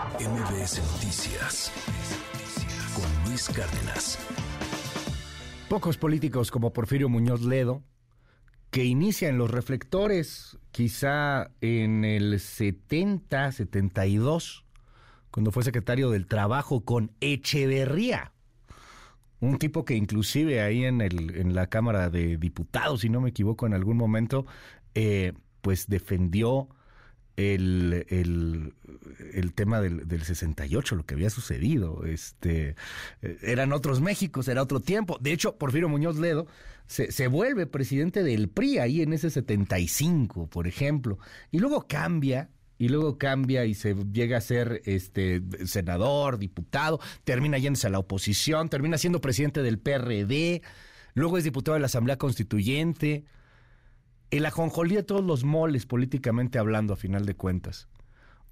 MBS Noticias con Luis Cárdenas. Pocos políticos como Porfirio Muñoz Ledo, que inicia en los reflectores quizá en el 70, 72, cuando fue secretario del Trabajo con Echeverría. Un tipo que inclusive ahí en, el, en la Cámara de Diputados, si no me equivoco, en algún momento, eh, pues defendió el, el, tema del, del, 68, lo que había sucedido. Este, eh, eran otros Méxicos, era otro tiempo. De hecho, Porfirio Muñoz Ledo se, se, vuelve presidente del PRI ahí en ese 75, por ejemplo. Y luego cambia. Y luego cambia y se llega a ser este senador, diputado, termina yéndose a la oposición, termina siendo presidente del PRD, luego es diputado de la Asamblea Constituyente, el ajonjolí de todos los moles políticamente hablando, a final de cuentas.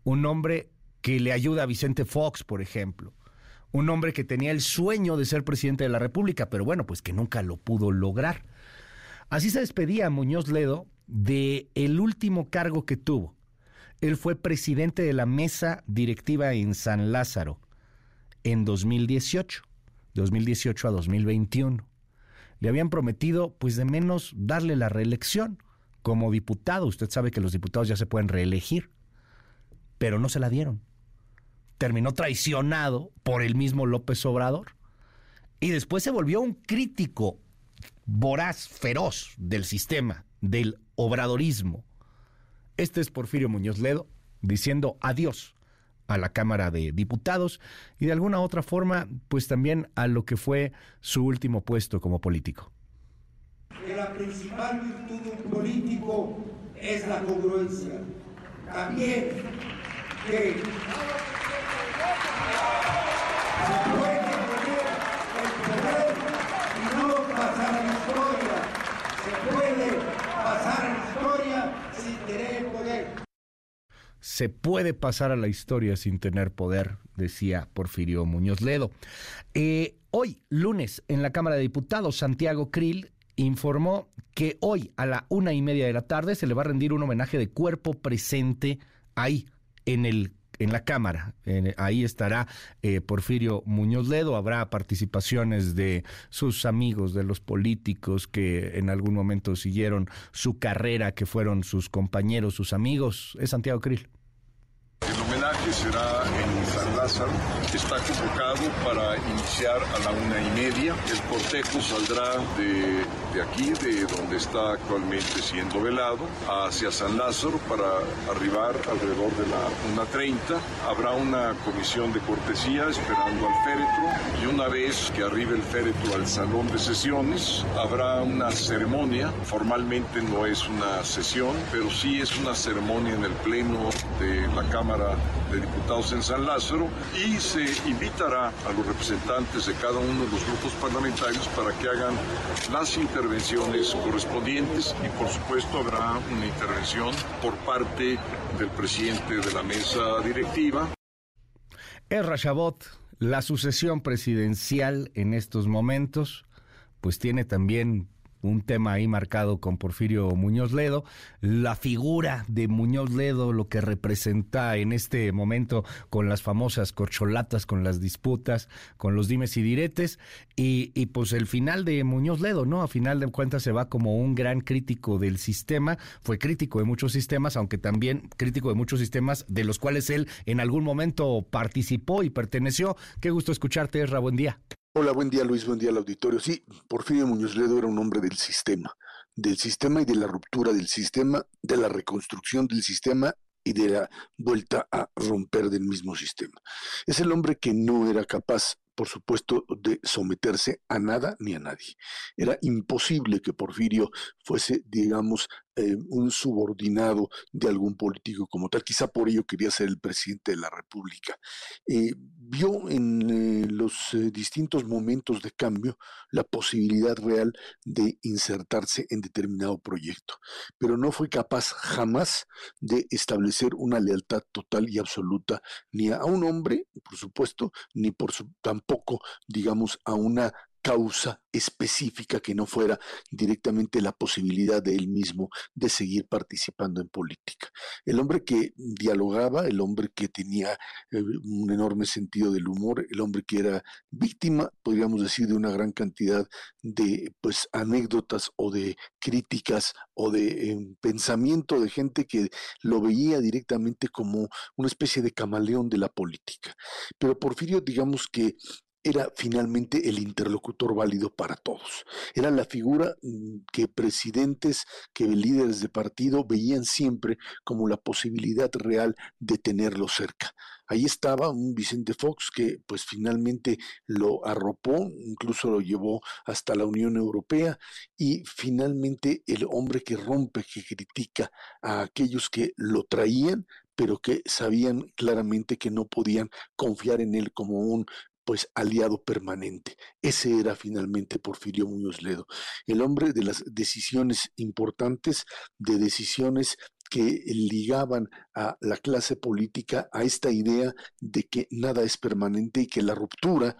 Un hombre que le ayuda a Vicente Fox, por ejemplo. Un hombre que tenía el sueño de ser presidente de la República, pero bueno, pues que nunca lo pudo lograr. Así se despedía Muñoz Ledo de el último cargo que tuvo. Él fue presidente de la mesa directiva en San Lázaro en 2018, 2018 a 2021. Le habían prometido, pues de menos, darle la reelección como diputado. Usted sabe que los diputados ya se pueden reelegir, pero no se la dieron. Terminó traicionado por el mismo López Obrador y después se volvió un crítico voraz, feroz del sistema, del obradorismo. Este es Porfirio Muñoz Ledo diciendo adiós a la Cámara de Diputados y de alguna otra forma, pues también a lo que fue su último puesto como político que la principal virtud de un político es la congruencia. También que se puede tener el poder y no pasar a la historia. Se puede pasar a la historia sin tener poder. Se puede pasar a la historia sin tener poder, decía Porfirio Muñoz Ledo. Eh, hoy, lunes, en la Cámara de Diputados, Santiago Krill informó que hoy a la una y media de la tarde se le va a rendir un homenaje de cuerpo presente ahí en el en la Cámara. ahí estará eh, Porfirio Muñoz Ledo. Habrá participaciones de sus amigos, de los políticos que en algún momento siguieron su carrera, que fueron sus compañeros, sus amigos. Es Santiago Krill. Homenaje será en San Lázaro. Está convocado para iniciar a la una y media. El cortejo saldrá de, de aquí, de donde está actualmente siendo velado, hacia San Lázaro para arribar alrededor de la 1.30. Habrá una comisión de cortesía esperando al féretro y una vez que arribe el féretro al salón de sesiones, habrá una ceremonia. Formalmente no es una sesión, pero sí es una ceremonia en el pleno de la Cámara de Diputados en San Lázaro y se invitará a los representantes de cada uno de los grupos parlamentarios para que hagan las intervenciones correspondientes y por supuesto habrá una intervención por parte del presidente de la mesa directiva. Es Chabot, la sucesión presidencial en estos momentos, pues tiene también un tema ahí marcado con Porfirio Muñoz Ledo, la figura de Muñoz Ledo, lo que representa en este momento con las famosas corcholatas, con las disputas, con los dimes y diretes, y, pues el final de Muñoz Ledo, ¿no? A final de cuentas se va como un gran crítico del sistema, fue crítico de muchos sistemas, aunque también crítico de muchos sistemas de los cuales él en algún momento participó y perteneció. Qué gusto escucharte, Esra, buen día. Hola, buen día Luis, buen día al auditorio. Sí, Porfirio Muñoz Ledo era un hombre del sistema, del sistema y de la ruptura del sistema, de la reconstrucción del sistema y de la vuelta a romper del mismo sistema. Es el hombre que no era capaz por supuesto, de someterse a nada ni a nadie. Era imposible que Porfirio fuese, digamos, eh, un subordinado de algún político como tal. Quizá por ello quería ser el presidente de la República. Eh, vio en eh, los distintos momentos de cambio la posibilidad real de insertarse en determinado proyecto, pero no fue capaz jamás de establecer una lealtad total y absoluta ni a un hombre, por supuesto, ni por su, tampoco, digamos, a una causa específica que no fuera directamente la posibilidad de él mismo de seguir participando en política. El hombre que dialogaba, el hombre que tenía eh, un enorme sentido del humor, el hombre que era víctima, podríamos decir, de una gran cantidad de pues anécdotas o de críticas o de em, pensamiento de gente que lo veía directamente como una especie de camaleón de la política. Pero Porfirio, digamos que era finalmente el interlocutor válido para todos. Era la figura mm, que presidentes, que líderes de partido veían siempre como la posibilidad real de tenerlo cerca. Ahí estaba un Vicente Fox que pues finalmente lo arropó, incluso lo llevó hasta la Unión Europea y finalmente el hombre que rompe, que critica a aquellos que lo traían, pero que sabían claramente que no podían confiar en él como un pues aliado permanente. Ese era finalmente Porfirio Muñoz Ledo, el hombre de las decisiones importantes, de decisiones que ligaban a la clase política a esta idea de que nada es permanente y que la ruptura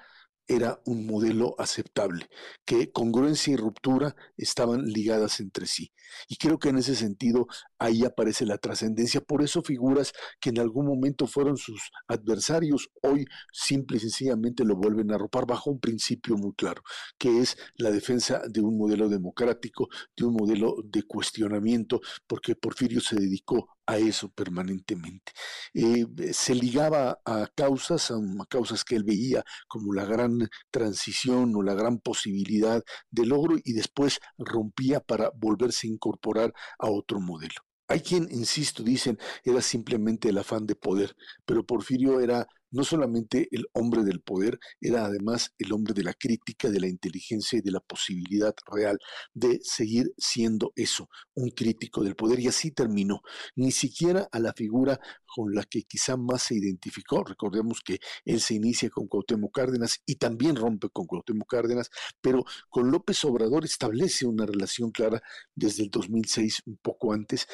era un modelo aceptable, que congruencia y ruptura estaban ligadas entre sí. Y creo que en ese sentido ahí aparece la trascendencia. Por eso figuras que en algún momento fueron sus adversarios, hoy simple y sencillamente lo vuelven a arropar bajo un principio muy claro, que es la defensa de un modelo democrático, de un modelo de cuestionamiento, porque Porfirio se dedicó a eso permanentemente. Eh, se ligaba a causas, a, causas que él veía como la gran transición o la gran posibilidad de logro y después rompía para volverse a incorporar a otro modelo. Hay quien, insisto, dicen, era simplemente el afán de poder, pero Porfirio era no solamente el hombre del poder, era además el hombre de la crítica, de la inteligencia y de la posibilidad real de seguir siendo eso, un crítico del poder. Y así terminó. Ni siquiera a la figura con la que quizá más se identificó. Recordemos que él se inicia con Cuauhtémoc Cárdenas y también rompe con Cuauhtémoc Cárdenas, pero con López Obrador establece una relación clara desde el 2006, un poco antes,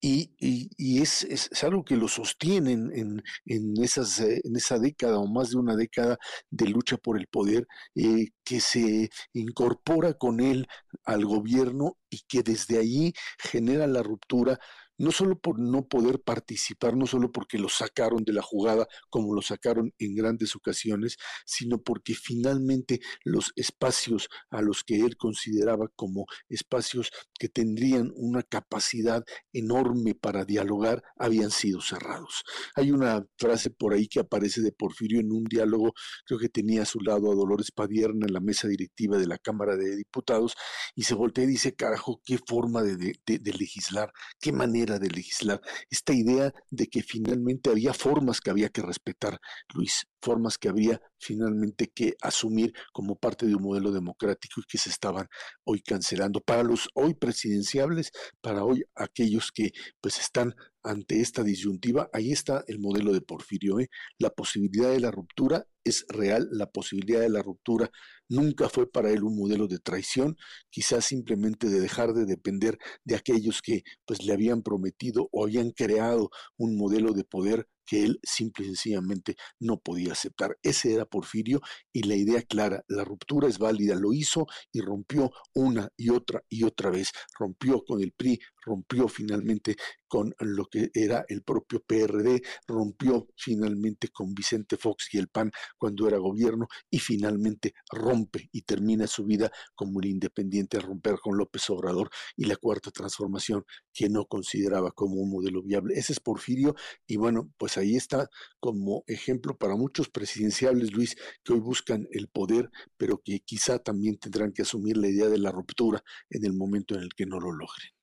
y, es, algo que lo sostienen en, en, esas, eh, en esa década o más de una década de lucha por el poder, eh, que se incorpora con él al gobierno y que desde ahí genera la ruptura no solo por no poder participar, no solo porque lo sacaron de la jugada como lo sacaron en grandes ocasiones, sino porque finalmente los espacios a los que él consideraba como espacios que tendrían una capacidad enorme para dialogar habían sido cerrados. Hay una frase por ahí que aparece de Porfirio en un diálogo, creo que tenía a su lado a Dolores Padierna en la mesa directiva de la Cámara de Diputados, y se voltea y dice, carajo, qué forma de, de legislar, qué manera de legislar, esta idea de que finalmente había formas que había que respetar, Luis, formas que había finalmente que asumir como parte de un modelo democrático y que se estaban hoy cancelando. Para los hoy presidenciables, para hoy aquellos que pues están ante esta disyuntiva, ahí está el modelo de Porfirio. ¿eh? La posibilidad de la ruptura es real, la posibilidad de la ruptura nunca fue para él un modelo de traición, quizás simplemente de dejar de depender de aquellos que pues le habían prometido o habían creado un modelo de poder que él simple y sencillamente no podía aceptar. Ese era Porfirio y la idea clara, la ruptura es válida, lo hizo y rompió una y otra y otra vez, rompió con el PRI, rompió finalmente con lo que era el propio PRD, rompió finalmente con Vicente Fox y el PAN cuando era gobierno y finalmente rompe y termina su vida como el independiente a romper con López Obrador y la cuarta transformación que no consideraba como un modelo viable. Ese es Porfirio y bueno, pues ahí está como ejemplo para muchos presidenciables, Luis, que hoy buscan el poder, pero que quizá también tendrán que asumir la idea de la ruptura en el momento en el que no lo logren.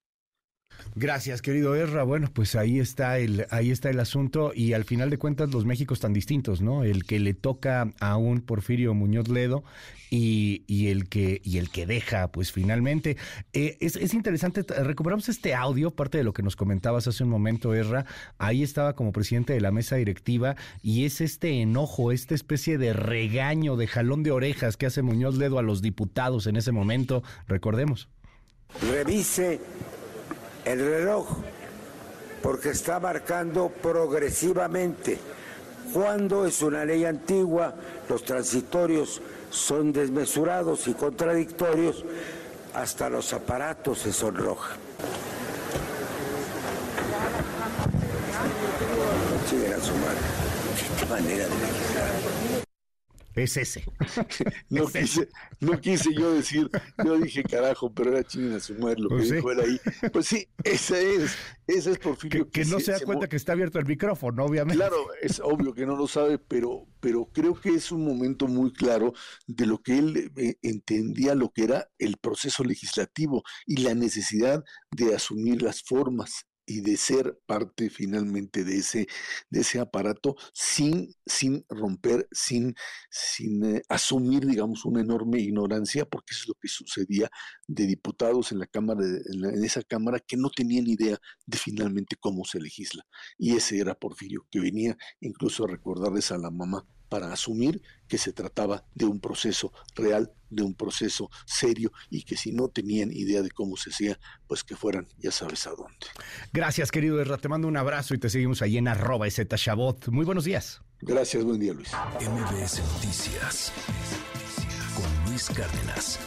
Gracias, querido Erra. Bueno, pues ahí está el, ahí está el asunto y al final de cuentas los Méxicos tan distintos, ¿no? El que le toca a un Porfirio Muñoz Ledo y, y el que y el que deja, pues finalmente eh, es, es, interesante. Recuperamos este audio, parte de lo que nos comentabas hace un momento, Erra. Ahí estaba como presidente de la mesa directiva y es este enojo, esta especie de regaño, de jalón de orejas que hace Muñoz Ledo a los diputados en ese momento. Recordemos. Revise el reloj, porque está marcando progresivamente Cuando es una ley antigua, los transitorios son desmesurados y contradictorios, hasta los aparatos se sonrojan. Madre. Qué manera de legislar. Es ese. No quise, no quise yo decir, yo dije carajo, pero era chinguen a su madre lo que Pues sí. dijo él ahí. Pues sí, esa es, esa es Porfirio. Que, que no se da cuenta que está abierto el micrófono, obviamente. Claro, es obvio que no lo sabe, pero, pero creo que es un momento muy claro de lo que él eh, entendía lo que era el proceso legislativo y la necesidad de asumir las formas y de ser parte finalmente de ese, de ese aparato sin, sin romper, sin, sin eh, asumir, digamos, una enorme ignorancia, porque eso es lo que sucedía de diputados en la Cámara, en, la- en esa Cámara que no tenían idea de finalmente cómo se legisla. Y ese era Porfirio, que venía incluso a recordarles a la mamá para asumir que se trataba de un proceso real, de un proceso serio y que si no tenían idea de cómo se hacía, pues que fueran, ya sabes a dónde. Gracias, querido Erra. Te mando un abrazo y te seguimos ahí en arroba Chabot. Muy buenos días. Gracias, buen día Luis. MBS Noticias con Luis Cárdenas.